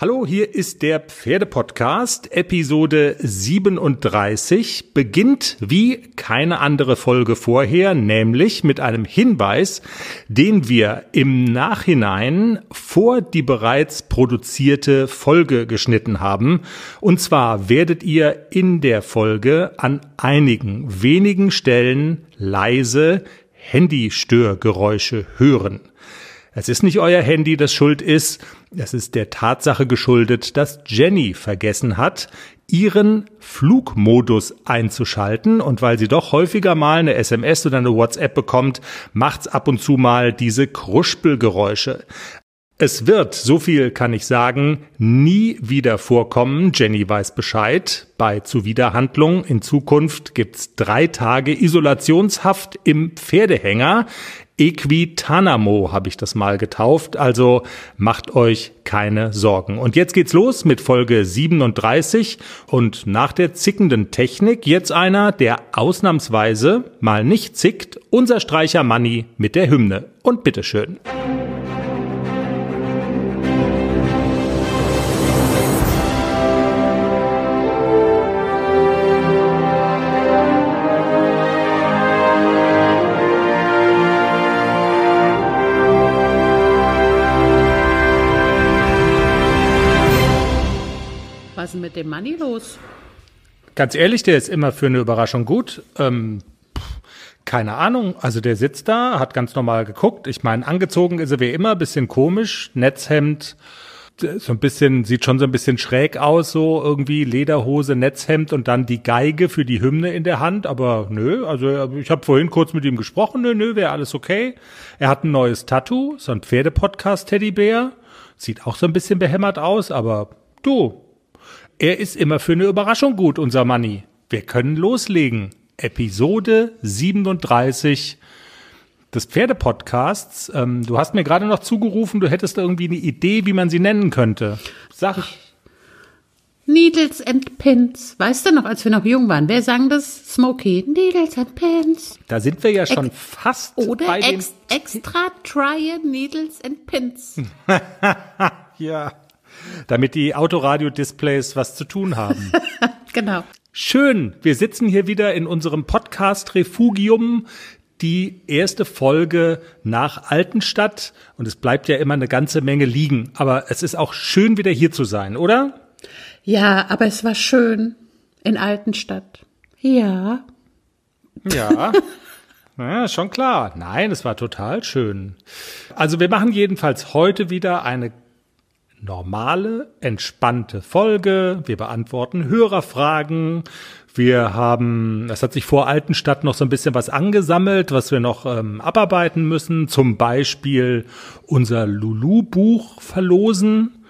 Hallo, hier ist der Pferdepodcast. Episode 37 beginnt wie keine andere Folge vorher, nämlich mit einem Hinweis, den wir im Nachhinein vor die bereits produzierte Folge geschnitten haben. Und zwar werdet ihr in der Folge an einigen wenigen Stellen leise Handystörgeräusche hören. Es ist nicht euer Handy, das schuld ist, es ist der Tatsache geschuldet, dass Jenny vergessen hat, ihren Flugmodus einzuschalten. Und weil sie doch häufiger mal eine SMS oder eine WhatsApp bekommt, macht's ab und zu mal diese Kruspelgeräusche. Es wird, so viel kann ich sagen, nie wieder vorkommen. Jenny weiß Bescheid. Bei Zuwiderhandlung in Zukunft gibt's drei Tage Isolationshaft im Pferdehänger. Equitanamo habe ich das mal getauft, also macht euch keine Sorgen. Und jetzt geht's los mit Folge 37 und nach der zickenden Technik jetzt einer, der ausnahmsweise mal nicht zickt, unser Streicher Manni mit der Hymne. Und bitteschön. schön. mit dem Money los? Ganz ehrlich, der ist immer für eine Überraschung gut. Ähm, keine Ahnung. Also der sitzt da, hat ganz normal geguckt. Ich meine, angezogen ist er wie immer, bisschen komisch, Netzhemd, so ein bisschen, sieht schon so ein bisschen schräg aus, so irgendwie Lederhose, Netzhemd und dann die Geige für die Hymne in der Hand. Aber nö, also ich habe vorhin kurz mit ihm gesprochen, nö, nö, wäre alles okay. Er hat ein neues Tattoo, so ein Pferdepodcast-Teddybär. Sieht auch so ein bisschen behämmert aus, aber du, er ist immer für eine Überraschung gut, unser Manni. Wir können loslegen. Episode 37 des Pferdepodcasts. Ähm, du hast mir gerade noch zugerufen, du hättest irgendwie eine Idee, wie man sie nennen könnte. Sag. Ich, Needles and Pins. Weißt du noch, als wir noch jung waren, wer sang das? Smokey. Needles and Pins. Da sind wir ja schon Ex fast oder bei ex extra try needles and pins. ja damit die Autoradio-Displays was zu tun haben. genau. Schön, wir sitzen hier wieder in unserem Podcast Refugium, die erste Folge nach Altenstadt und es bleibt ja immer eine ganze Menge liegen, aber es ist auch schön wieder hier zu sein, oder? Ja, aber es war schön in Altenstadt. Ja. Ja. Ja, schon klar. Nein, es war total schön. Also wir machen jedenfalls heute wieder eine normale, entspannte Folge. Wir beantworten Hörerfragen. Wir haben, es hat sich vor Altenstadt noch so ein bisschen was angesammelt, was wir noch ähm, abarbeiten müssen. Zum Beispiel unser Lulu-Buch verlosen.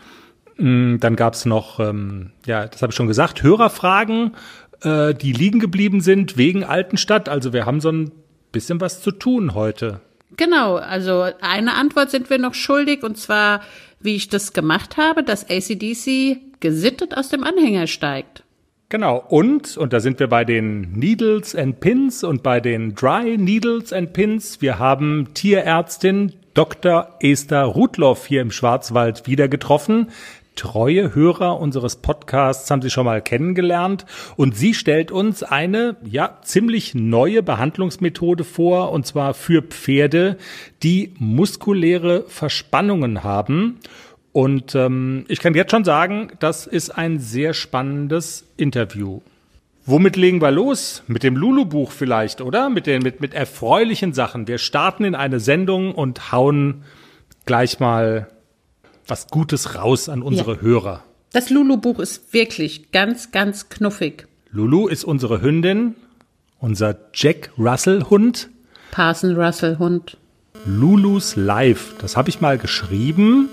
Mm, dann gab's noch, ähm, ja, das habe ich schon gesagt, Hörerfragen, äh, die liegen geblieben sind wegen Altenstadt. Also wir haben so ein bisschen was zu tun heute. Genau, also eine Antwort sind wir noch schuldig und zwar wie ich das gemacht habe, dass ACDC gesittet aus dem Anhänger steigt. Genau, und, und da sind wir bei den Needles and Pins und bei den Dry Needles and Pins. Wir haben Tierärztin Dr. Esther Rudloff hier im Schwarzwald wieder getroffen treue Hörer unseres Podcasts haben Sie schon mal kennengelernt. Und sie stellt uns eine, ja, ziemlich neue Behandlungsmethode vor, und zwar für Pferde, die muskuläre Verspannungen haben. Und ähm, ich kann jetzt schon sagen, das ist ein sehr spannendes Interview. Womit legen wir los? Mit dem Lulu-Buch vielleicht, oder? Mit, den, mit, mit erfreulichen Sachen. Wir starten in eine Sendung und hauen gleich mal was Gutes raus an unsere ja. Hörer. Das Lulu-Buch ist wirklich ganz, ganz knuffig. Lulu ist unsere Hündin, unser Jack Russell-Hund. Parson Russell-Hund. Lulus Life, das habe ich mal geschrieben,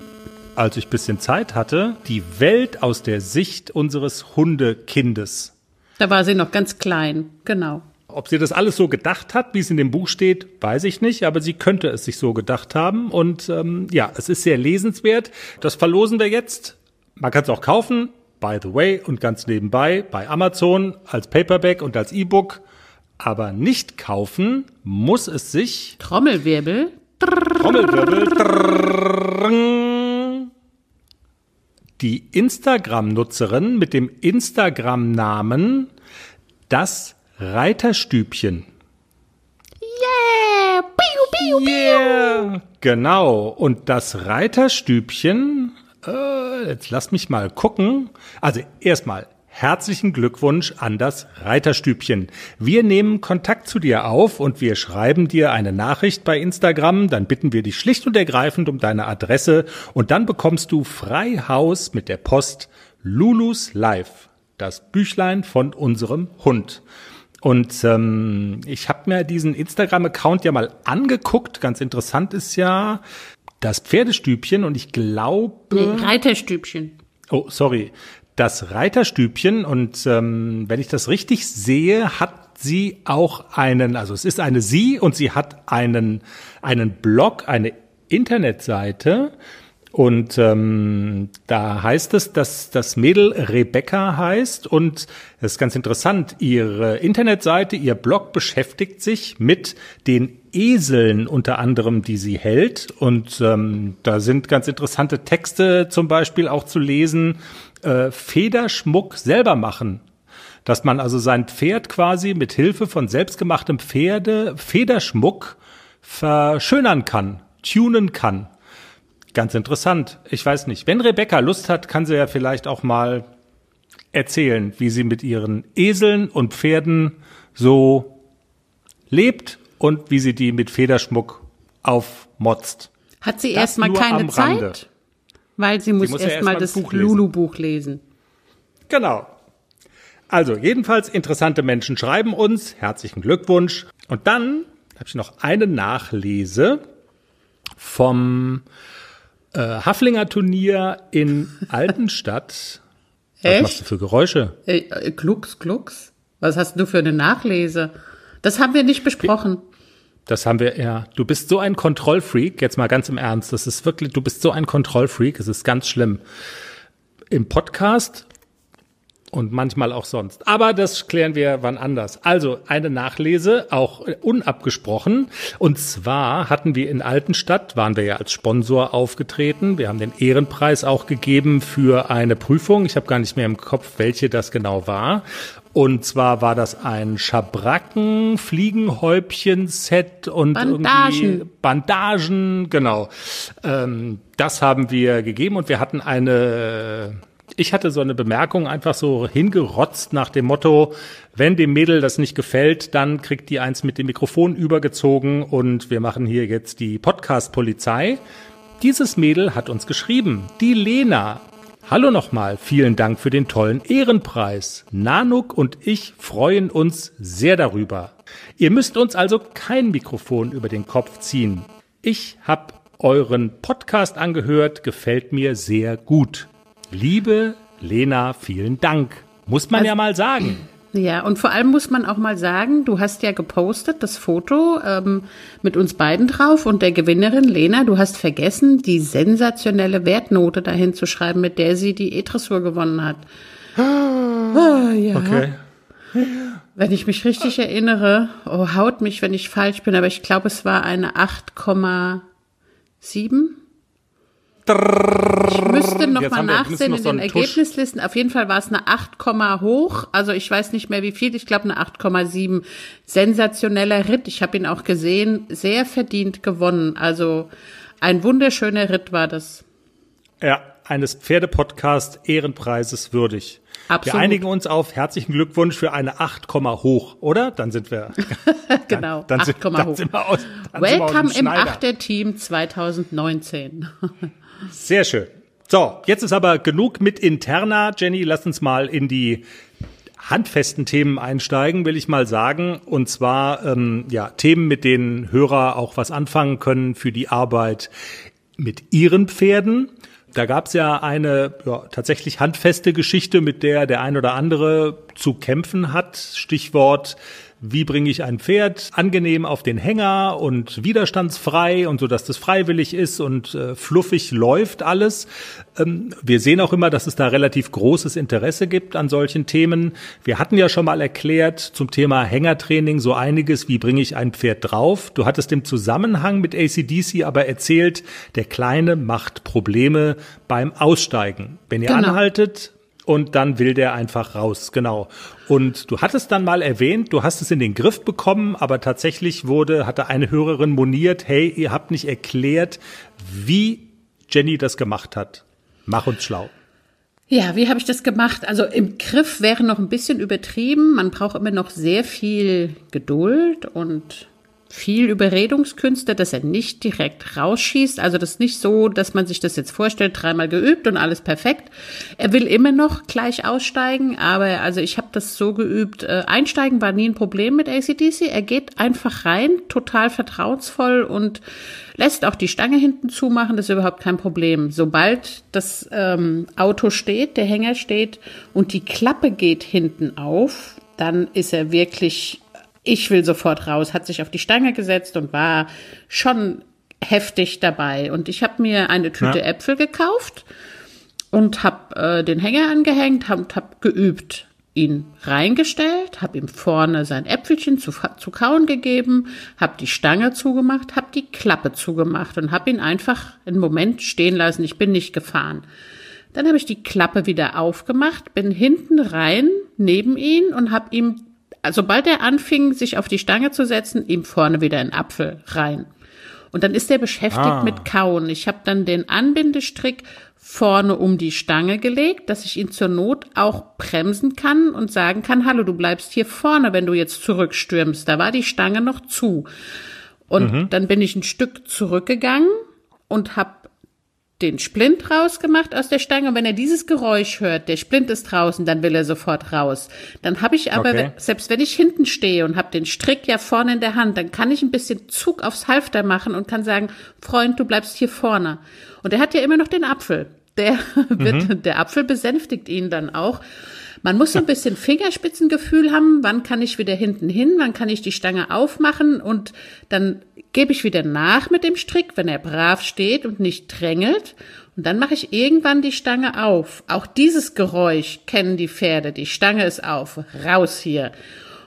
als ich ein bisschen Zeit hatte. Die Welt aus der Sicht unseres Hundekindes. Da war sie noch ganz klein, genau. Ob sie das alles so gedacht hat, wie es in dem Buch steht, weiß ich nicht, aber sie könnte es sich so gedacht haben. Und ähm, ja, es ist sehr lesenswert. Das verlosen wir jetzt. Man kann es auch kaufen, by the way, und ganz nebenbei bei Amazon als Paperback und als E-Book. Aber nicht kaufen muss es sich. Trommelwirbel. Trommelwirbel. Trommelwirbel die Instagram-Nutzerin mit dem Instagram-Namen das Reiterstübchen. Yeah! Piu, piu. Yeah! Genau. Und das Reiterstübchen, äh, jetzt lass mich mal gucken. Also erstmal herzlichen Glückwunsch an das Reiterstübchen. Wir nehmen Kontakt zu dir auf und wir schreiben dir eine Nachricht bei Instagram. Dann bitten wir dich schlicht und ergreifend um deine Adresse und dann bekommst du frei Haus mit der Post Lulus Live, das Büchlein von unserem Hund. Und ähm, ich habe mir diesen Instagram-Account ja mal angeguckt. Ganz interessant ist ja das Pferdestübchen und ich glaube. Nee, Reiterstübchen. Oh, sorry. Das Reiterstübchen und ähm, wenn ich das richtig sehe, hat sie auch einen, also es ist eine sie und sie hat einen, einen Blog, eine Internetseite und ähm, da heißt es, dass das Mädel Rebecca heißt und es ist ganz interessant, ihre Internetseite, ihr Blog beschäftigt sich mit den Eseln unter anderem, die sie hält. Und ähm, da sind ganz interessante Texte zum Beispiel auch zu lesen, äh, Federschmuck selber machen. Dass man also sein Pferd quasi mit Hilfe von selbstgemachtem Pferde Federschmuck verschönern kann, tunen kann. Ganz interessant. Ich weiß nicht. Wenn Rebecca Lust hat, kann sie ja vielleicht auch mal erzählen, wie sie mit ihren Eseln und Pferden so lebt und wie sie die mit Federschmuck aufmotzt. Hat sie erstmal keine Zeit? Rande. Weil sie muss, muss erstmal ja erst das Lulu-Buch lesen. Genau. Also, jedenfalls interessante Menschen schreiben uns. Herzlichen Glückwunsch. Und dann habe ich noch eine Nachlese vom äh, Haflinger Turnier in Altenstadt. Was Echt? machst du für Geräusche? Äh, äh, Glucks, Glucks. Was hast du für eine Nachlese? Das haben wir nicht besprochen. Das haben wir, ja. Du bist so ein Kontrollfreak, jetzt mal ganz im Ernst. Das ist wirklich, du bist so ein Kontrollfreak, es ist ganz schlimm. Im Podcast und manchmal auch sonst. Aber das klären wir wann anders. Also eine Nachlese, auch unabgesprochen. Und zwar hatten wir in Altenstadt, waren wir ja als Sponsor aufgetreten. Wir haben den Ehrenpreis auch gegeben für eine Prüfung. Ich habe gar nicht mehr im Kopf, welche das genau war. Und zwar war das ein Schabracken, Fliegenhäubchen-Set und Bandagen. irgendwie Bandagen, genau. Ähm, das haben wir gegeben und wir hatten eine ich hatte so eine Bemerkung einfach so hingerotzt nach dem Motto, wenn dem Mädel das nicht gefällt, dann kriegt die eins mit dem Mikrofon übergezogen und wir machen hier jetzt die Podcast-Polizei. Dieses Mädel hat uns geschrieben, die Lena. Hallo nochmal, vielen Dank für den tollen Ehrenpreis. Nanuk und ich freuen uns sehr darüber. Ihr müsst uns also kein Mikrofon über den Kopf ziehen. Ich habe euren Podcast angehört, gefällt mir sehr gut. Liebe Lena, vielen Dank. Muss man also, ja mal sagen. Ja, und vor allem muss man auch mal sagen, du hast ja gepostet das Foto ähm, mit uns beiden drauf und der Gewinnerin Lena, du hast vergessen, die sensationelle Wertnote dahin zu schreiben, mit der sie die E-Dressur gewonnen hat. Ah, ja. Okay. Wenn ich mich richtig erinnere, oh, haut mich, wenn ich falsch bin, aber ich glaube, es war eine 8,7. Ich müsste noch Jetzt mal nachsehen noch in so den Ergebnislisten. Auf jeden Fall war es eine 8, hoch. Also ich weiß nicht mehr wie viel. Ich glaube eine 8,7. Sensationeller Ritt. Ich habe ihn auch gesehen. Sehr verdient gewonnen. Also ein wunderschöner Ritt war das. Ja, eines Pferdepodcast Ehrenpreises würdig. Absolut. Wir einigen uns auf herzlichen Glückwunsch für eine 8, hoch, oder? Dann sind wir. genau, dann, dann 8, sind, hoch. Sind wir aus, Welcome im Achterteam 2019. Sehr schön. So, jetzt ist aber genug mit interna. Jenny, lass uns mal in die handfesten Themen einsteigen, will ich mal sagen. Und zwar ähm, ja Themen, mit denen Hörer auch was anfangen können für die Arbeit mit ihren Pferden. Da gab es ja eine ja, tatsächlich handfeste Geschichte, mit der der ein oder andere zu kämpfen hat. Stichwort wie bringe ich ein Pferd angenehm auf den Hänger und widerstandsfrei und so, dass das freiwillig ist und äh, fluffig läuft alles. Ähm, wir sehen auch immer, dass es da relativ großes Interesse gibt an solchen Themen. Wir hatten ja schon mal erklärt zum Thema Hängertraining so einiges, wie bringe ich ein Pferd drauf. Du hattest im Zusammenhang mit ACDC aber erzählt, der Kleine macht Probleme beim Aussteigen. Wenn ihr genau. anhaltet, und dann will der einfach raus, genau. Und du hattest dann mal erwähnt, du hast es in den Griff bekommen, aber tatsächlich wurde, hatte eine Hörerin moniert, hey, ihr habt nicht erklärt, wie Jenny das gemacht hat. Mach uns schlau. Ja, wie habe ich das gemacht? Also im Griff wäre noch ein bisschen übertrieben. Man braucht immer noch sehr viel Geduld und viel Überredungskünste, dass er nicht direkt rausschießt. Also das ist nicht so, dass man sich das jetzt vorstellt, dreimal geübt und alles perfekt. Er will immer noch gleich aussteigen, aber also ich habe das so geübt. Äh, einsteigen war nie ein Problem mit ACDC. Er geht einfach rein, total vertrauensvoll und lässt auch die Stange hinten zumachen, das ist überhaupt kein Problem. Sobald das ähm, Auto steht, der Hänger steht und die Klappe geht hinten auf, dann ist er wirklich ich will sofort raus, hat sich auf die Stange gesetzt und war schon heftig dabei. Und ich habe mir eine Tüte ja. Äpfel gekauft und habe äh, den Hänger angehängt und habe geübt, ihn reingestellt, habe ihm vorne sein Äpfelchen zu, zu kauen gegeben, habe die Stange zugemacht, habe die Klappe zugemacht und habe ihn einfach einen Moment stehen lassen. Ich bin nicht gefahren. Dann habe ich die Klappe wieder aufgemacht, bin hinten rein neben ihn und habe ihm sobald er anfing, sich auf die Stange zu setzen, ihm vorne wieder ein Apfel rein. Und dann ist er beschäftigt ah. mit Kauen. Ich habe dann den Anbindestrick vorne um die Stange gelegt, dass ich ihn zur Not auch bremsen kann und sagen kann, hallo, du bleibst hier vorne, wenn du jetzt zurückstürmst. Da war die Stange noch zu. Und mhm. dann bin ich ein Stück zurückgegangen und habe den Splint rausgemacht aus der Stange. Und wenn er dieses Geräusch hört, der Splint ist draußen, dann will er sofort raus. Dann habe ich aber, okay. selbst wenn ich hinten stehe und habe den Strick ja vorne in der Hand, dann kann ich ein bisschen Zug aufs Halfter machen und kann sagen, Freund, du bleibst hier vorne. Und er hat ja immer noch den Apfel. Der, wird, mhm. der Apfel besänftigt ihn dann auch. Man muss so ein bisschen Fingerspitzengefühl haben, wann kann ich wieder hinten hin, wann kann ich die Stange aufmachen und dann gebe ich wieder nach mit dem Strick, wenn er brav steht und nicht drängelt. Und dann mache ich irgendwann die Stange auf. Auch dieses Geräusch kennen die Pferde. Die Stange ist auf. Raus hier.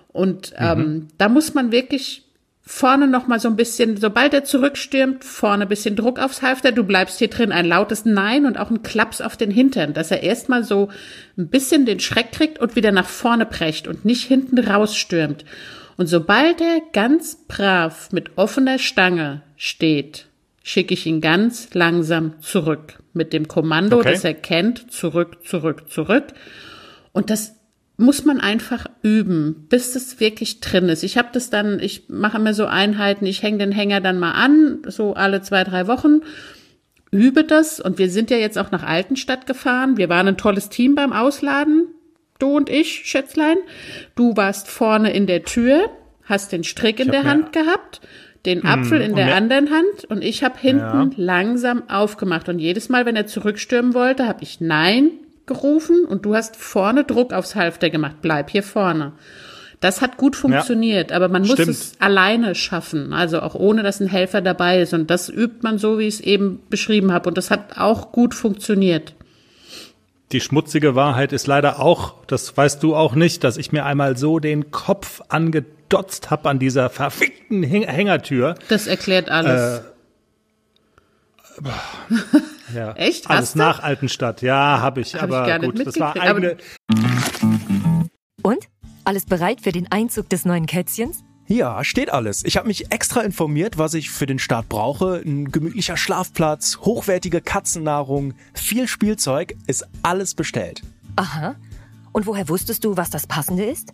Und ähm, mhm. da muss man wirklich vorne noch mal so ein bisschen, sobald er zurückstürmt, vorne ein bisschen Druck aufs Halfter, du bleibst hier drin, ein lautes Nein und auch ein Klaps auf den Hintern, dass er erstmal so ein bisschen den Schreck kriegt und wieder nach vorne brecht und nicht hinten rausstürmt. Und sobald er ganz brav mit offener Stange steht, schicke ich ihn ganz langsam zurück mit dem Kommando, okay. das er kennt, zurück, zurück, zurück. Und das muss man einfach üben, bis es wirklich drin ist. Ich habe das dann, ich mache immer so Einheiten, ich hänge den Hänger dann mal an, so alle zwei, drei Wochen, übe das und wir sind ja jetzt auch nach Altenstadt gefahren. Wir waren ein tolles Team beim Ausladen, du und ich, Schätzlein. Du warst vorne in der Tür, hast den Strick in der Hand gehabt, den hm, Apfel in der anderen Hand und ich habe hinten ja. langsam aufgemacht und jedes Mal, wenn er zurückstürmen wollte, habe ich Nein gerufen und du hast vorne Druck aufs Halfter gemacht. Bleib hier vorne. Das hat gut funktioniert, ja, aber man muss es alleine schaffen, also auch ohne, dass ein Helfer dabei ist. Und das übt man so, wie ich es eben beschrieben habe. Und das hat auch gut funktioniert. Die schmutzige Wahrheit ist leider auch, das weißt du auch nicht, dass ich mir einmal so den Kopf angedotzt habe an dieser verfickten Hängertür. Das erklärt alles. Äh, ja. Echt? Alles nach Altenstadt. Ja, habe ich. Hab aber ich gut, das war eigene. Und? Alles bereit für den Einzug des neuen Kätzchens? Ja, steht alles. Ich habe mich extra informiert, was ich für den Start brauche. Ein gemütlicher Schlafplatz, hochwertige Katzennahrung, viel Spielzeug, ist alles bestellt. Aha. Und woher wusstest du, was das Passende ist?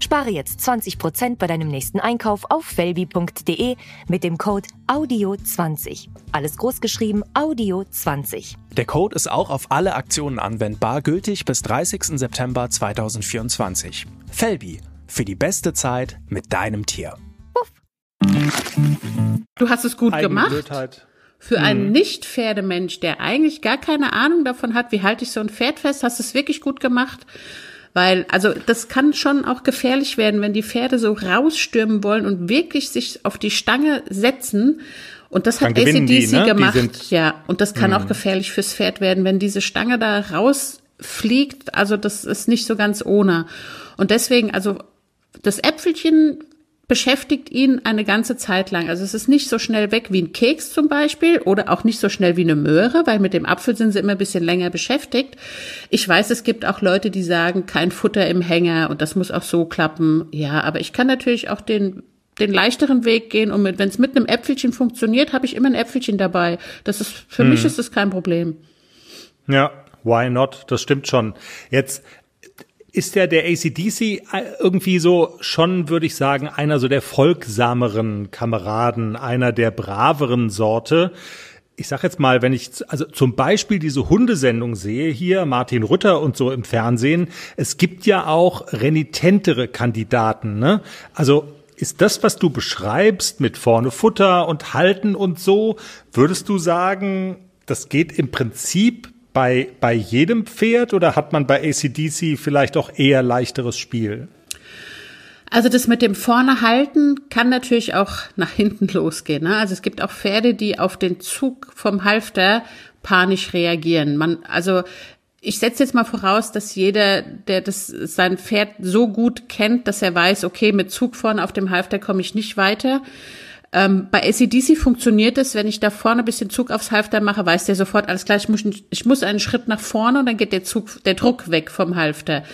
Spare jetzt 20% bei deinem nächsten Einkauf auf felbi.de mit dem Code AUDIO20. Alles großgeschrieben AUDIO20. Der Code ist auch auf alle Aktionen anwendbar, gültig bis 30. September 2024. Felbi, für die beste Zeit mit deinem Tier. Puff. Du hast es gut gemacht. Für einen mhm. Nicht-Pferdemensch, der eigentlich gar keine Ahnung davon hat, wie halte ich so ein Pferd fest, hast du es wirklich gut gemacht. Weil, also das kann schon auch gefährlich werden, wenn die Pferde so rausstürmen wollen und wirklich sich auf die Stange setzen. Und das hat ACDC ne? gemacht. Ja, und das kann mh. auch gefährlich fürs Pferd werden, wenn diese Stange da rausfliegt. Also das ist nicht so ganz ohne. Und deswegen, also das Äpfelchen beschäftigt ihn eine ganze Zeit lang. Also es ist nicht so schnell weg wie ein Keks zum Beispiel oder auch nicht so schnell wie eine Möhre, weil mit dem Apfel sind sie immer ein bisschen länger beschäftigt. Ich weiß, es gibt auch Leute, die sagen, kein Futter im Hänger und das muss auch so klappen. Ja, aber ich kann natürlich auch den den leichteren Weg gehen und wenn es mit einem Äpfelchen funktioniert, habe ich immer ein Äpfelchen dabei. Das ist für hm. mich ist das kein Problem. Ja, why not? Das stimmt schon. Jetzt ist ja der ACDC äh, irgendwie so schon, würde ich sagen, einer so der folgsameren Kameraden, einer der braveren Sorte. Ich sag jetzt mal, wenn ich also zum Beispiel diese Hundesendung sehe hier, Martin Rütter und so im Fernsehen, es gibt ja auch renitentere Kandidaten. Ne? Also ist das, was du beschreibst mit vorne Futter und Halten und so, würdest du sagen, das geht im Prinzip bei, bei jedem Pferd oder hat man bei ACDC vielleicht auch eher leichteres Spiel? Also das mit dem vorne halten kann natürlich auch nach hinten losgehen. Ne? Also es gibt auch Pferde, die auf den Zug vom Halfter panisch reagieren. Man, also ich setze jetzt mal voraus, dass jeder, der das sein Pferd so gut kennt, dass er weiß, okay, mit Zug vorne auf dem Halfter komme ich nicht weiter. Ähm, bei ACDC funktioniert es, wenn ich da vorne ein bisschen Zug aufs Halfter mache, weiß der sofort, alles klar, ich muss, ich muss einen Schritt nach vorne und dann geht der Zug, der Druck weg vom Halfter.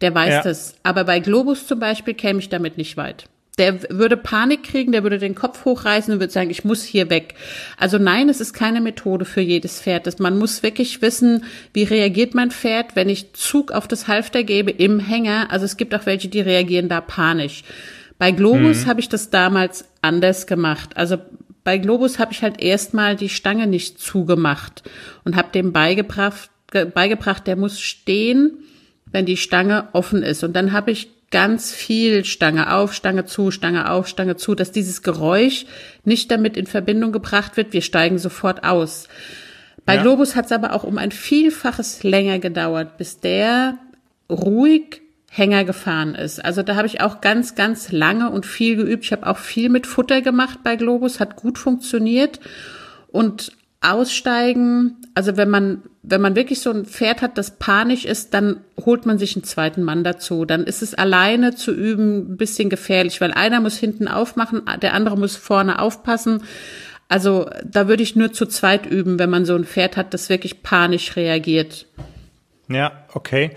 Der weiß ja. das. Aber bei Globus zum Beispiel käme ich damit nicht weit. Der würde Panik kriegen, der würde den Kopf hochreißen und würde sagen, ich muss hier weg. Also nein, es ist keine Methode für jedes Pferd. Das, man muss wirklich wissen, wie reagiert mein Pferd, wenn ich Zug auf das Halfter gebe im Hänger. Also es gibt auch welche, die reagieren da panisch. Bei Globus mhm. habe ich das damals anders gemacht. Also bei Globus habe ich halt erstmal die Stange nicht zugemacht und habe dem beigebracht, beigebracht, der muss stehen, wenn die Stange offen ist. Und dann habe ich ganz viel Stange auf, Stange zu, Stange auf, Stange zu, dass dieses Geräusch nicht damit in Verbindung gebracht wird, wir steigen sofort aus. Bei ja. Globus hat es aber auch um ein Vielfaches länger gedauert, bis der ruhig Hänger gefahren ist. Also da habe ich auch ganz, ganz lange und viel geübt. Ich habe auch viel mit Futter gemacht bei Globus, hat gut funktioniert. Und aussteigen, also wenn man, wenn man wirklich so ein Pferd hat, das panisch ist, dann holt man sich einen zweiten Mann dazu. Dann ist es alleine zu üben ein bisschen gefährlich, weil einer muss hinten aufmachen, der andere muss vorne aufpassen. Also da würde ich nur zu zweit üben, wenn man so ein Pferd hat, das wirklich panisch reagiert. Ja, okay.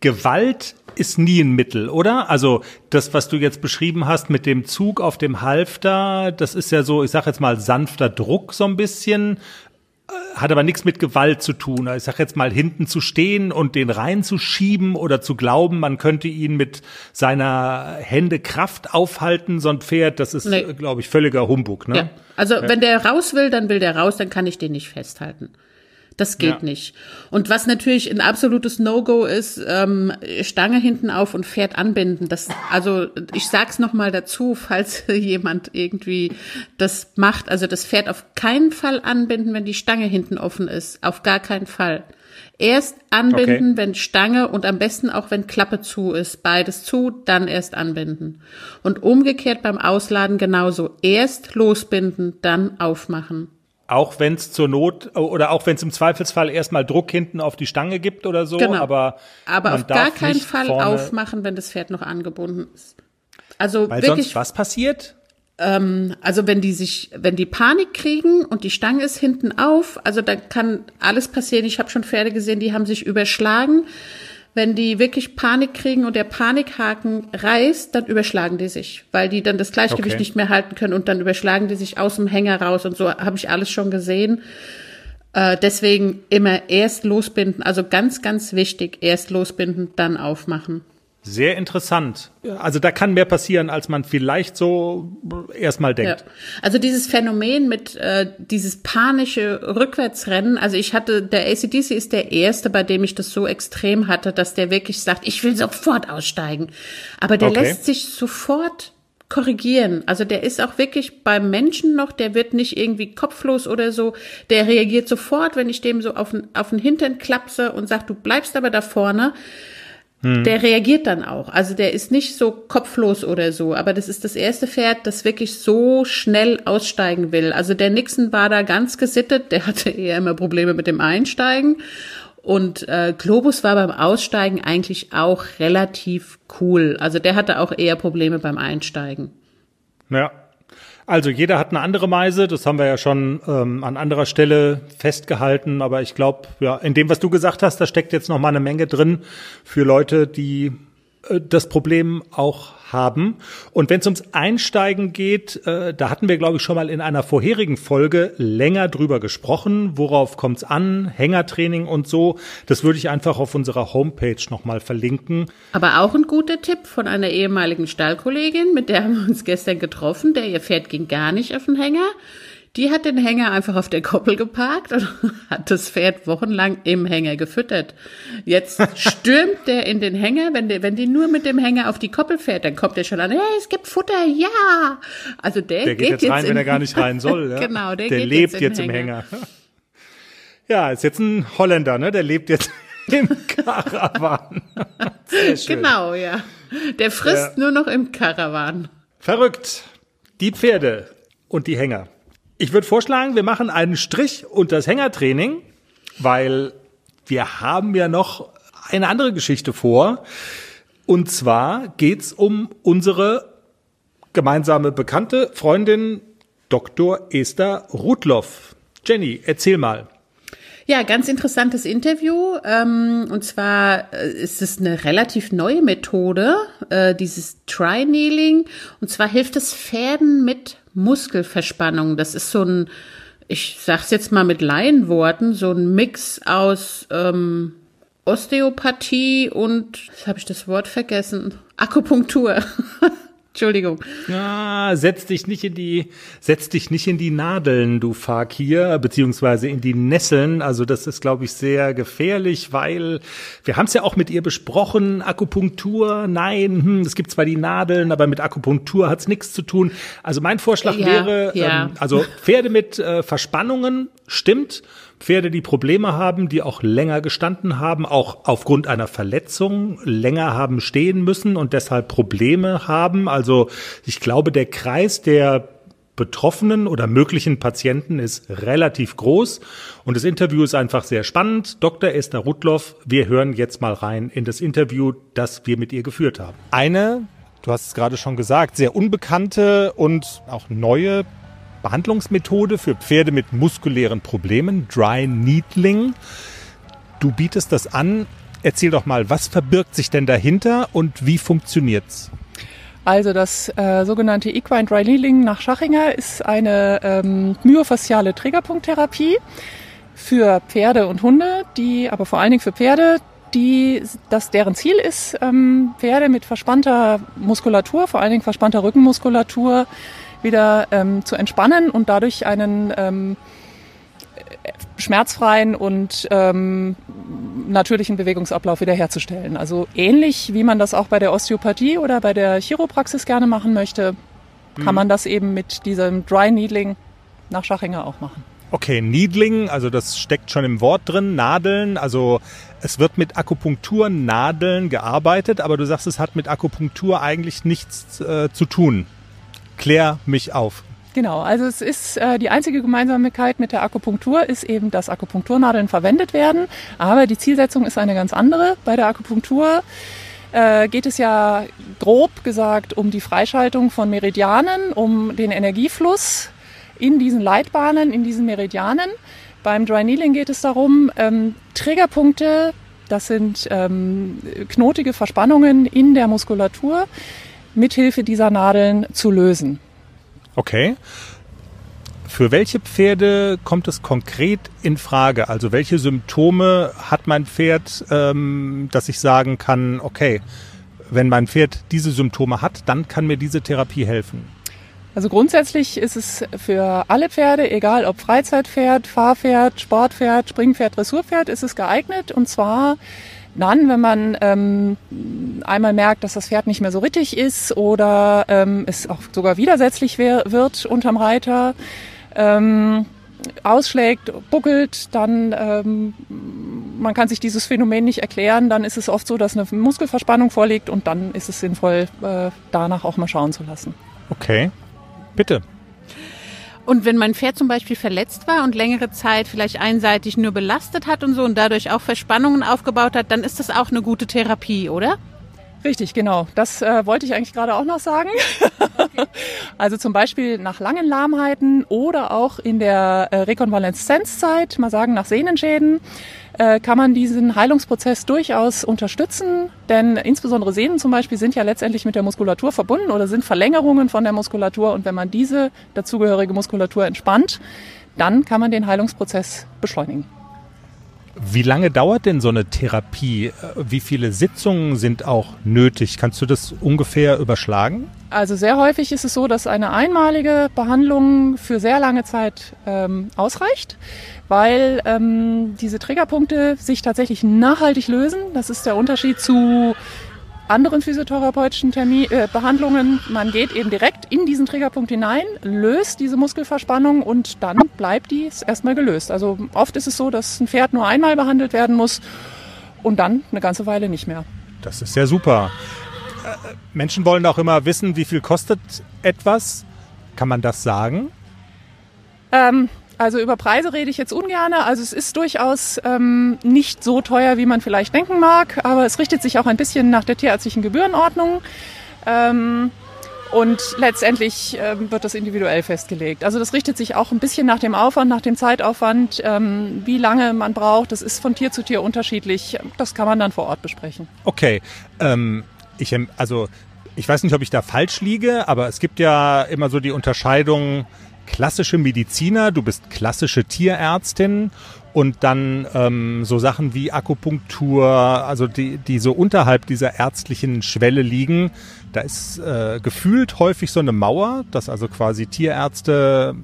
Gewalt ist nie ein Mittel, oder? Also das, was du jetzt beschrieben hast mit dem Zug auf dem Halfter, das ist ja so, ich sag jetzt mal sanfter Druck so ein bisschen, äh, hat aber nichts mit Gewalt zu tun. Ich sag jetzt mal hinten zu stehen und den reinzuschieben oder zu glauben, man könnte ihn mit seiner Hände Kraft aufhalten, so ein Pferd, das ist, nee. glaube ich, völliger Humbug. Ne? Ja. Also ja. wenn der raus will, dann will der raus, dann kann ich den nicht festhalten. Das geht ja. nicht. Und was natürlich ein absolutes No-Go ist, ähm, Stange hinten auf und Pferd anbinden. Das, also ich sag's noch mal dazu, falls jemand irgendwie das macht. Also das Pferd auf keinen Fall anbinden, wenn die Stange hinten offen ist. Auf gar keinen Fall. Erst anbinden, okay. wenn Stange und am besten auch wenn Klappe zu ist. Beides zu, dann erst anbinden. Und umgekehrt beim Ausladen genauso. Erst losbinden, dann aufmachen. Auch wenn es zur Not oder auch wenn es im Zweifelsfall erstmal Druck hinten auf die Stange gibt oder so, genau. aber aber auf gar keinen Fall aufmachen, wenn das Pferd noch angebunden ist. Also Weil wirklich, sonst was passiert? Ähm, also wenn die sich, wenn die Panik kriegen und die Stange ist hinten auf, also da kann alles passieren. Ich habe schon Pferde gesehen, die haben sich überschlagen. Wenn die wirklich Panik kriegen und der Panikhaken reißt, dann überschlagen die sich, weil die dann das Gleichgewicht okay. nicht mehr halten können und dann überschlagen die sich aus dem Hänger raus und so habe ich alles schon gesehen. Äh, deswegen immer erst losbinden, also ganz, ganz wichtig, erst losbinden, dann aufmachen. Sehr interessant. Also da kann mehr passieren, als man vielleicht so erstmal denkt. Ja. Also dieses Phänomen mit äh, dieses panische Rückwärtsrennen. Also ich hatte, der ACDC ist der erste, bei dem ich das so extrem hatte, dass der wirklich sagt, ich will sofort aussteigen. Aber der okay. lässt sich sofort korrigieren. Also der ist auch wirklich beim Menschen noch, der wird nicht irgendwie kopflos oder so. Der reagiert sofort, wenn ich dem so auf den, auf den Hintern klapse und sag, du bleibst aber da vorne hm. Der reagiert dann auch. Also der ist nicht so kopflos oder so. Aber das ist das erste Pferd, das wirklich so schnell aussteigen will. Also der Nixon war da ganz gesittet. Der hatte eher immer Probleme mit dem Einsteigen. Und äh, Globus war beim Aussteigen eigentlich auch relativ cool. Also der hatte auch eher Probleme beim Einsteigen. Ja, also jeder hat eine andere Meise, das haben wir ja schon ähm, an anderer Stelle festgehalten, aber ich glaube, ja, in dem, was du gesagt hast, da steckt jetzt noch mal eine Menge drin für Leute, die das Problem auch haben. Und wenn es ums Einsteigen geht, äh, da hatten wir, glaube ich, schon mal in einer vorherigen Folge länger drüber gesprochen. Worauf kommt es an? Hängertraining und so. Das würde ich einfach auf unserer Homepage nochmal verlinken. Aber auch ein guter Tipp von einer ehemaligen Stallkollegin, mit der haben wir uns gestern getroffen. Der ihr Pferd ging gar nicht auf den Hänger. Die hat den Hänger einfach auf der Koppel geparkt und hat das Pferd wochenlang im Hänger gefüttert. Jetzt stürmt der in den Hänger, wenn, der, wenn die nur mit dem Hänger auf die Koppel fährt, dann kommt der schon an, hey, es gibt Futter, ja. Also der, der geht, geht jetzt rein, wenn er gar nicht rein soll. Ja? genau, der, der geht lebt jetzt, jetzt im Hänger. Hänger. Ja, ist jetzt ein Holländer, ne? Der lebt jetzt im Karawan. Genau, ja. Der frisst ja. nur noch im Karawan. Verrückt. Die Pferde und die Hänger. Ich würde vorschlagen, wir machen einen Strich unter das Hängertraining, weil wir haben ja noch eine andere Geschichte vor. Und zwar geht's um unsere gemeinsame Bekannte, Freundin Dr. Esther Rudloff. Jenny, erzähl mal. Ja, ganz interessantes Interview. Ähm, und zwar äh, ist es eine relativ neue Methode, äh, dieses Tri-Kneeling. Und zwar hilft es Pferden mit Muskelverspannung. Das ist so ein, ich sag's jetzt mal mit Laienworten, so ein Mix aus ähm, Osteopathie und, jetzt habe ich das Wort vergessen, Akupunktur. Entschuldigung. Ja, setz dich nicht in die, setz dich nicht in die Nadeln, du Fakir, beziehungsweise in die Nesseln. Also das ist, glaube ich, sehr gefährlich, weil wir haben es ja auch mit ihr besprochen. Akupunktur, nein, hm, es gibt zwar die Nadeln, aber mit Akupunktur hat's nichts zu tun. Also mein Vorschlag ja, wäre, ja. Ähm, also Pferde mit äh, Verspannungen stimmt. Pferde, die Probleme haben, die auch länger gestanden haben, auch aufgrund einer Verletzung länger haben stehen müssen und deshalb Probleme haben. Also ich glaube, der Kreis der Betroffenen oder möglichen Patienten ist relativ groß und das Interview ist einfach sehr spannend. Dr. Esther Rudloff, wir hören jetzt mal rein in das Interview, das wir mit ihr geführt haben. Eine, du hast es gerade schon gesagt, sehr unbekannte und auch neue Behandlungsmethode für Pferde mit muskulären Problemen, Dry Needling. Du bietest das an. Erzähl doch mal, was verbirgt sich denn dahinter und wie funktioniert's? Also das äh, sogenannte Equine Dry Needling nach Schachinger ist eine ähm, myofasziale Trägerpunkttherapie für Pferde und Hunde, die aber vor allen Dingen für Pferde, die das deren Ziel ist, ähm, Pferde mit verspannter Muskulatur, vor allen Dingen verspannter Rückenmuskulatur wieder ähm, zu entspannen und dadurch einen ähm, schmerzfreien und ähm, natürlichen Bewegungsablauf wiederherzustellen. Also ähnlich wie man das auch bei der Osteopathie oder bei der Chiropraxis gerne machen möchte, kann hm. man das eben mit diesem Dry Needling nach Schachinger auch machen. Okay, Needling, also das steckt schon im Wort drin, Nadeln, also es wird mit Akupunkturnadeln gearbeitet, aber du sagst, es hat mit Akupunktur eigentlich nichts äh, zu tun. Klär mich auf. Genau, also es ist äh, die einzige Gemeinsamkeit mit der Akupunktur ist eben, dass Akupunkturnadeln verwendet werden, aber die Zielsetzung ist eine ganz andere. Bei der Akupunktur äh, geht es ja grob gesagt um die Freischaltung von Meridianen, um den Energiefluss in diesen Leitbahnen, in diesen Meridianen. Beim Dry Needling geht es darum, ähm, Triggerpunkte, das sind ähm, knotige Verspannungen in der Muskulatur, mithilfe dieser Nadeln zu lösen. Okay. Für welche Pferde kommt es konkret in Frage? Also welche Symptome hat mein Pferd, ähm, dass ich sagen kann, okay, wenn mein Pferd diese Symptome hat, dann kann mir diese Therapie helfen? Also grundsätzlich ist es für alle Pferde, egal ob Freizeitpferd, Fahrpferd, Sportpferd, Springpferd, Dressurpferd, ist es geeignet. Und zwar dann, wenn man ähm, einmal merkt, dass das Pferd nicht mehr so richtig ist oder ähm, es auch sogar widersetzlich wird unterm Reiter ähm, ausschlägt, buckelt, dann ähm, man kann sich dieses Phänomen nicht erklären, dann ist es oft so, dass eine Muskelverspannung vorliegt und dann ist es sinnvoll, äh, danach auch mal schauen zu lassen. Okay, bitte. Und wenn mein Pferd zum Beispiel verletzt war und längere Zeit vielleicht einseitig nur belastet hat und so und dadurch auch Verspannungen aufgebaut hat, dann ist das auch eine gute Therapie, oder? Richtig, genau. Das äh, wollte ich eigentlich gerade auch noch sagen. Okay. also zum Beispiel nach langen Lahmheiten oder auch in der äh, Rekonvaleszenzzeit, mal sagen nach Sehnenschäden, äh, kann man diesen Heilungsprozess durchaus unterstützen. Denn insbesondere Sehnen zum Beispiel sind ja letztendlich mit der Muskulatur verbunden oder sind Verlängerungen von der Muskulatur. Und wenn man diese dazugehörige Muskulatur entspannt, dann kann man den Heilungsprozess beschleunigen. Wie lange dauert denn so eine Therapie? Wie viele Sitzungen sind auch nötig? Kannst du das ungefähr überschlagen? Also sehr häufig ist es so, dass eine einmalige Behandlung für sehr lange Zeit ähm, ausreicht, weil ähm, diese Triggerpunkte sich tatsächlich nachhaltig lösen. Das ist der Unterschied zu anderen physiotherapeutischen Termin, äh, Behandlungen. Man geht eben direkt in diesen Triggerpunkt hinein, löst diese Muskelverspannung und dann bleibt die erstmal gelöst. Also oft ist es so, dass ein Pferd nur einmal behandelt werden muss und dann eine ganze Weile nicht mehr. Das ist ja super. Menschen wollen auch immer wissen, wie viel kostet etwas. Kann man das sagen? Ähm, also über Preise rede ich jetzt ungern. Also es ist durchaus ähm, nicht so teuer, wie man vielleicht denken mag, aber es richtet sich auch ein bisschen nach der tierärztlichen Gebührenordnung. Ähm, und letztendlich ähm, wird das individuell festgelegt. Also das richtet sich auch ein bisschen nach dem Aufwand, nach dem Zeitaufwand, ähm, wie lange man braucht. Das ist von Tier zu Tier unterschiedlich. Das kann man dann vor Ort besprechen. Okay. Ähm, ich, also ich weiß nicht, ob ich da falsch liege, aber es gibt ja immer so die Unterscheidung klassische Mediziner, du bist klassische Tierärztin und dann ähm, so Sachen wie Akupunktur, also die, die so unterhalb dieser ärztlichen Schwelle liegen. Da ist äh, gefühlt häufig so eine Mauer, dass also quasi Tierärzte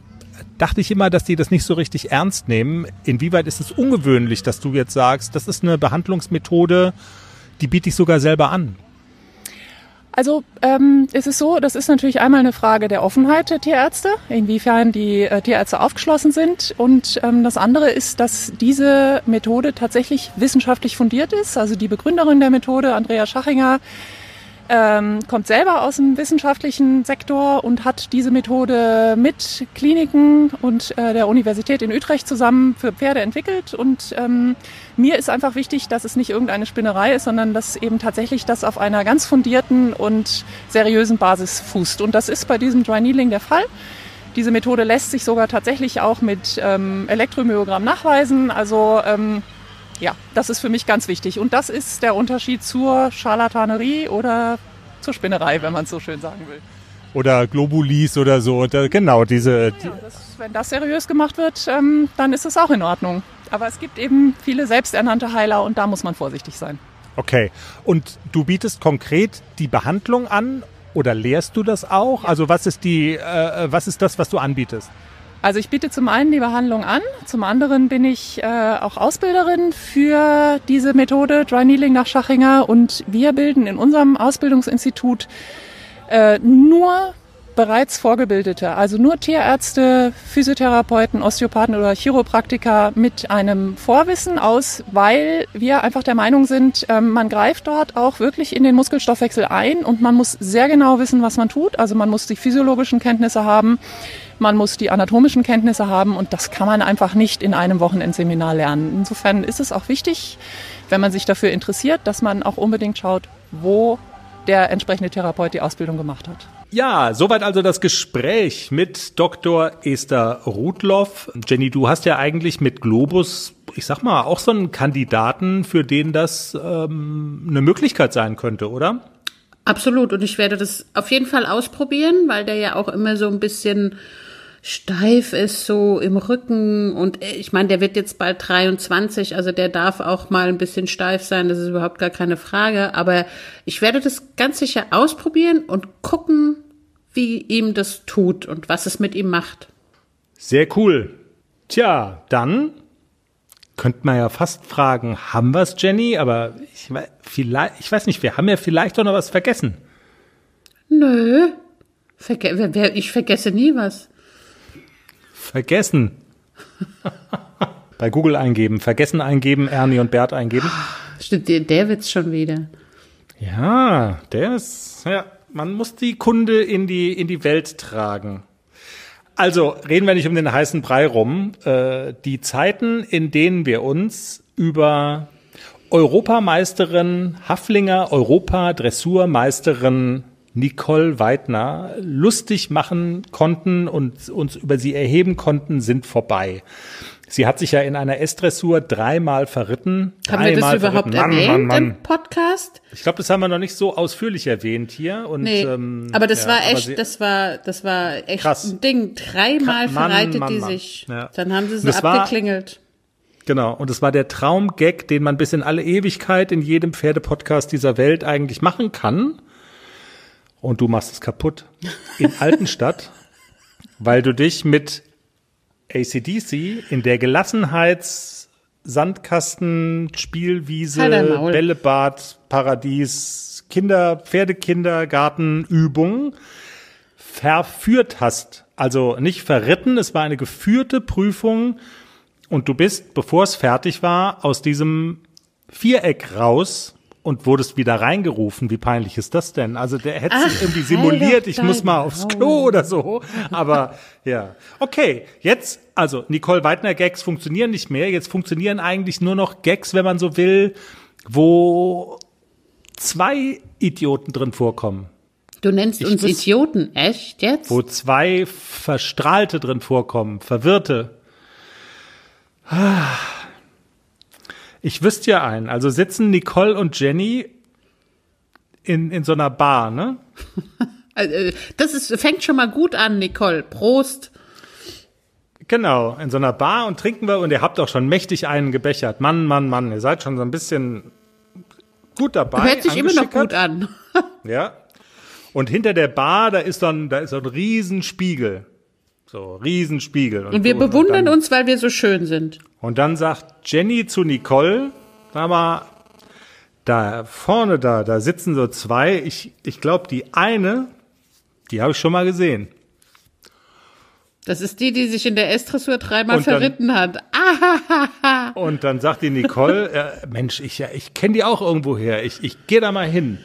dachte ich immer, dass die das nicht so richtig ernst nehmen. Inwieweit ist es ungewöhnlich, dass du jetzt sagst, das ist eine Behandlungsmethode, die biete ich sogar selber an? Also ähm, es ist so, das ist natürlich einmal eine Frage der Offenheit der Tierärzte, inwiefern die äh, Tierärzte aufgeschlossen sind. Und ähm, das andere ist, dass diese Methode tatsächlich wissenschaftlich fundiert ist. Also die Begründerin der Methode, Andrea Schachinger, ähm, kommt selber aus dem wissenschaftlichen Sektor und hat diese Methode mit Kliniken und äh, der Universität in Utrecht zusammen für Pferde entwickelt. Und ähm, mir ist einfach wichtig, dass es nicht irgendeine Spinnerei ist, sondern dass eben tatsächlich das auf einer ganz fundierten und seriösen Basis fußt. Und das ist bei diesem Dry Needling der Fall. Diese Methode lässt sich sogar tatsächlich auch mit ähm, Elektromyogramm nachweisen. Also ähm, ja, das ist für mich ganz wichtig. Und das ist der Unterschied zur Scharlatanerie oder zur Spinnerei, wenn man es so schön sagen will. Oder Globulis oder so. genau, diese. Ja, das, wenn das seriös gemacht wird, ähm, dann ist es auch in Ordnung. Aber es gibt eben viele selbsternannte Heiler und da muss man vorsichtig sein. Okay. Und du bietest konkret die Behandlung an oder lehrst du das auch? Ja. Also was ist die, äh, was ist das, was du anbietest? Also ich biete zum einen die Behandlung an, zum anderen bin ich äh, auch Ausbilderin für diese Methode Dry Needling nach Schachinger und wir bilden in unserem Ausbildungsinstitut äh, nur bereits Vorgebildete, also nur Tierärzte, Physiotherapeuten, Osteopathen oder Chiropraktiker mit einem Vorwissen aus, weil wir einfach der Meinung sind, ähm, man greift dort auch wirklich in den Muskelstoffwechsel ein und man muss sehr genau wissen, was man tut. Also man muss die physiologischen Kenntnisse haben, man muss die anatomischen Kenntnisse haben und das kann man einfach nicht in einem Wochenendseminar lernen. Insofern ist es auch wichtig, wenn man sich dafür interessiert, dass man auch unbedingt schaut, wo der entsprechende Therapeut die Ausbildung gemacht hat. Ja, soweit also das Gespräch mit Dr. Esther Rudloff. Jenny, du hast ja eigentlich mit Globus, ich sag mal, auch so einen Kandidaten, für den das ähm, eine Möglichkeit sein könnte, oder? Absolut. Und ich werde das auf jeden Fall ausprobieren, weil der ja auch immer so ein bisschen steif ist, so im Rücken. Und äh, ich meine, der wird jetzt bald 23, also der darf auch mal ein bisschen steif sein, das ist überhaupt gar keine Frage. Aber ich werde das ganz sicher ausprobieren und gucken, wie ihm das tut und was es mit ihm macht. Sehr cool. Tja, dann könnte man ja fast fragen, haben wir es, Jenny? Aber ich, vielleicht, ich weiß nicht, wir haben ja vielleicht doch noch was vergessen. Nö. Verge ich vergesse nie was. Vergessen. Bei Google eingeben, vergessen eingeben, Ernie und Bert eingeben. Stimmt, der, der wird's schon wieder. Ja, der ist, ja, man muss die Kunde in die, in die Welt tragen. Also reden wir nicht um den heißen Brei rum. Äh, die Zeiten, in denen wir uns über Europameisterin Haflinger, Europa-Dressurmeisterin Nicole Weidner lustig machen konnten und uns über sie erheben konnten, sind vorbei. Sie hat sich ja in einer S-Dressur dreimal verritten. Haben wir das überhaupt Mann, erwähnt Mann, Mann. im Podcast? Ich glaube, das haben wir noch nicht so ausführlich erwähnt hier. Und, nee, ähm, aber das ja, war echt, sie, das war, das war echt krass. ein Ding. Dreimal verreitet die sich. Ja. Dann haben sie so abgeklingelt. War, genau. Und es war der Traumgag, den man bis in alle Ewigkeit in jedem Pferdepodcast dieser Welt eigentlich machen kann und du machst es kaputt. In Altenstadt, weil du dich mit ACDC in der Gelassenheits Sandkasten, Spielwiese, Bällebad, Paradies, Kinder, Pferdekindergarten, Übung verführt hast. Also nicht verritten, es war eine geführte Prüfung und du bist, bevor es fertig war, aus diesem Viereck raus und wurdest wieder reingerufen. Wie peinlich ist das denn? Also der hätte Ach, sich irgendwie simuliert, ich muss mal aufs Klo oder so. Aber ja. Okay, jetzt, also Nicole Weidner Gags funktionieren nicht mehr. Jetzt funktionieren eigentlich nur noch Gags, wenn man so will, wo zwei Idioten drin vorkommen. Du nennst ich uns wüs- Idioten, echt jetzt? Wo zwei Verstrahlte drin vorkommen, Verwirrte. Ich wüsste ja einen. Also sitzen Nicole und Jenny in, in so einer Bar, ne? Also, äh, das ist, fängt schon mal gut an, Nicole. Prost. Genau, in so einer Bar und trinken wir und ihr habt auch schon mächtig einen gebechert. Mann, Mann, Mann, ihr seid schon so ein bisschen gut dabei. Hört sich immer noch gut an. ja. Und hinter der Bar, da ist so ein, da ist so ein Riesenspiegel. So, Riesenspiegel. Und, und wir so. bewundern und dann, uns, weil wir so schön sind. Und dann sagt Jenny zu Nicole, sag mal, da vorne da, da sitzen so zwei. Ich, ich glaube, die eine, die habe ich schon mal gesehen. Das ist die, die sich in der S-Dressur dreimal verritten hat. Ah, und dann sagt die Nicole, äh, Mensch, ich, ja, ich kenne die auch irgendwo her. Ich, ich gehe da mal hin.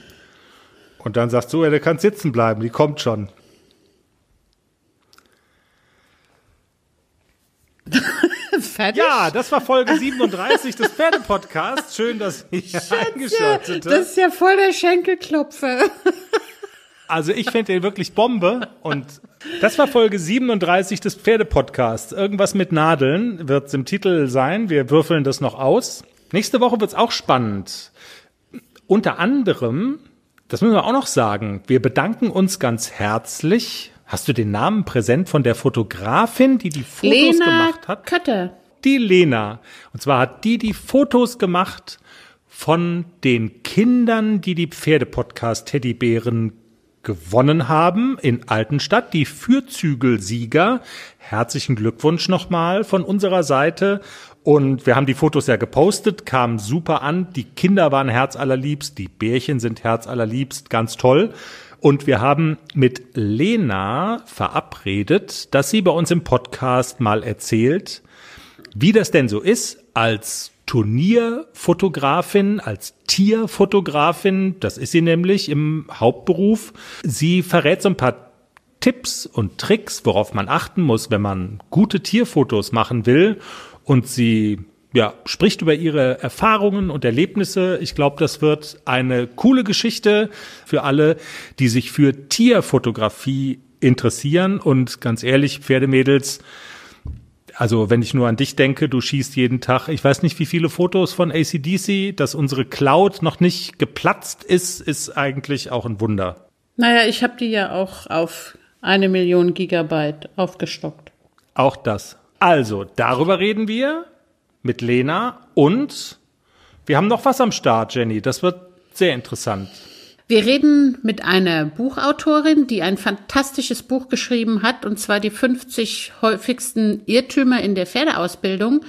Und dann sagst du, ja, du kannst sitzen bleiben, die kommt schon. Fertig? Ja, das war Folge 37 des Pferdepodcasts. Schön, dass ihr eingeschaltet habt. Das ist ja voll der Schenkelklopfer. Also ich finde den wirklich Bombe und das war Folge 37 des Pferdepodcasts. Irgendwas mit Nadeln wird es im Titel sein. Wir würfeln das noch aus. Nächste Woche wird es auch spannend. Unter anderem, das müssen wir auch noch sagen, wir bedanken uns ganz herzlich Hast du den Namen präsent von der Fotografin, die die Fotos Lena gemacht hat? Kötte. Die Lena. Und zwar hat die die Fotos gemacht von den Kindern, die die Pferdepodcast-Teddybären gewonnen haben in Altenstadt, die Fürzügelsieger. Herzlichen Glückwunsch nochmal von unserer Seite. Und wir haben die Fotos ja gepostet, kamen super an. Die Kinder waren herzallerliebst, die Bärchen sind herzallerliebst, ganz toll. Und wir haben mit Lena verabredet, dass sie bei uns im Podcast mal erzählt, wie das denn so ist als Turnierfotografin, als Tierfotografin, das ist sie nämlich im Hauptberuf. Sie verrät so ein paar Tipps und Tricks, worauf man achten muss, wenn man gute Tierfotos machen will. Und sie ja, spricht über ihre Erfahrungen und Erlebnisse. Ich glaube, das wird eine coole Geschichte für alle, die sich für Tierfotografie interessieren. Und ganz ehrlich, Pferdemädels, also wenn ich nur an dich denke, du schießt jeden Tag, ich weiß nicht, wie viele Fotos von ACDC, dass unsere Cloud noch nicht geplatzt ist, ist eigentlich auch ein Wunder. Naja, ich habe die ja auch auf eine Million Gigabyte aufgestockt. Auch das. Also, darüber reden wir mit Lena und wir haben noch was am Start, Jenny. Das wird sehr interessant. Wir reden mit einer Buchautorin, die ein fantastisches Buch geschrieben hat, und zwar die 50 häufigsten Irrtümer in der Pferdeausbildung.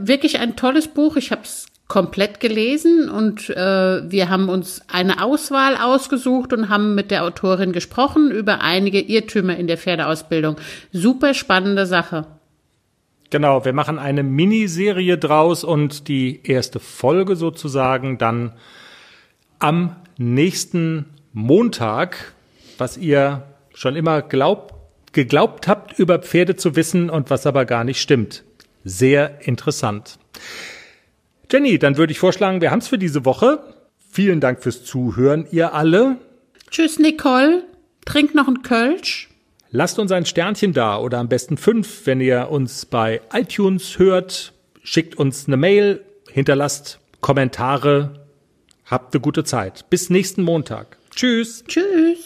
Wirklich ein tolles Buch. Ich habe es komplett gelesen und äh, wir haben uns eine Auswahl ausgesucht und haben mit der Autorin gesprochen über einige Irrtümer in der Pferdeausbildung. Super spannende Sache. Genau, wir machen eine Miniserie draus und die erste Folge sozusagen dann am nächsten Montag, was ihr schon immer glaubt, geglaubt habt, über Pferde zu wissen und was aber gar nicht stimmt. Sehr interessant. Jenny, dann würde ich vorschlagen, wir haben es für diese Woche. Vielen Dank fürs Zuhören, ihr alle. Tschüss, Nicole. Trink noch ein Kölsch. Lasst uns ein Sternchen da oder am besten fünf, wenn ihr uns bei iTunes hört. Schickt uns eine Mail, hinterlasst Kommentare. Habt eine gute Zeit. Bis nächsten Montag. Tschüss. Tschüss.